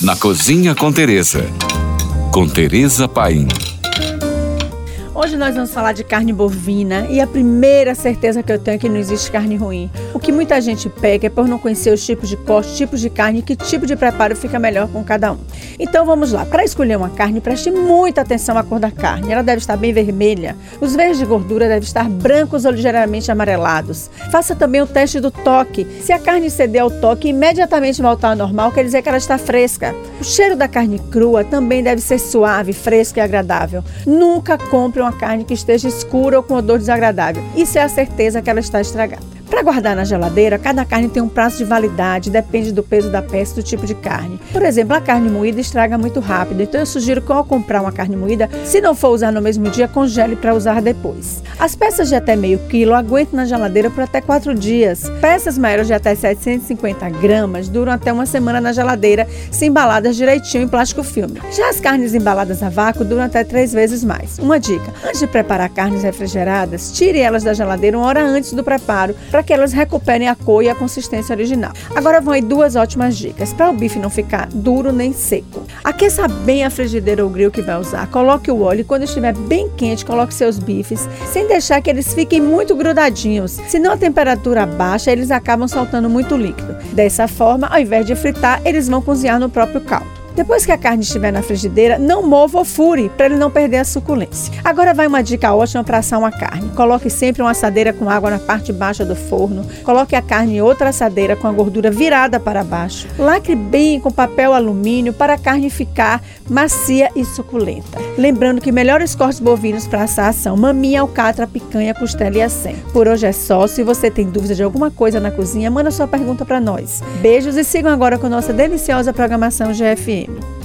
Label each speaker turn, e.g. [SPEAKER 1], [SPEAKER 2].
[SPEAKER 1] na Cozinha com Teresa. Com Teresa Paim.
[SPEAKER 2] Hoje nós vamos falar de carne bovina e a primeira certeza que eu tenho é que não existe carne ruim. O que muita gente pega é por não conhecer os tipos de corte, tipos de carne e que tipo de preparo fica melhor com cada um. Então vamos lá. Para escolher uma carne, preste muita atenção à cor da carne. Ela deve estar bem vermelha. Os verdes de gordura devem estar brancos ou ligeiramente amarelados. Faça também o teste do toque. Se a carne ceder ao toque e imediatamente voltar ao normal, quer dizer que ela está fresca. O cheiro da carne crua também deve ser suave, fresco e agradável. Nunca compre uma carne que esteja escura ou com odor desagradável. Isso é a certeza que ela está estragada. Para guardar na geladeira, cada carne tem um prazo de validade, depende do peso da peça e do tipo de carne. Por exemplo, a carne moída estraga muito rápido, então eu sugiro que ao comprar uma carne moída, se não for usar no mesmo dia, congele para usar depois. As peças de até meio quilo aguentam na geladeira por até 4 dias. Peças maiores de até 750 gramas duram até uma semana na geladeira, se embaladas direitinho em plástico filme. Já as carnes embaladas a vácuo duram até 3 vezes mais. Uma dica: antes de preparar carnes refrigeradas, tire elas da geladeira uma hora antes do preparo para que elas recuperem a cor e a consistência original. Agora vão aí duas ótimas dicas para o bife não ficar duro nem seco. Aqueça bem a frigideira ou grill que vai usar. Coloque o óleo e quando estiver bem quente, coloque seus bifes, sem deixar que eles fiquem muito grudadinhos. Senão a temperatura baixa, eles acabam soltando muito líquido. Dessa forma, ao invés de fritar, eles vão cozinhar no próprio caldo. Depois que a carne estiver na frigideira, não mova ou fure para ele não perder a suculência. Agora vai uma dica ótima para assar uma carne. Coloque sempre uma assadeira com água na parte baixa do forno. Coloque a carne em outra assadeira com a gordura virada para baixo. Lacre bem com papel alumínio para a carne ficar macia e suculenta. Lembrando que melhores cortes bovinos para assar são maminha, alcatra, picanha, costela e acém. Por hoje é só. Se você tem dúvida de alguma coisa na cozinha, manda sua pergunta para nós. Beijos e sigam agora com nossa deliciosa programação GFM. Miami.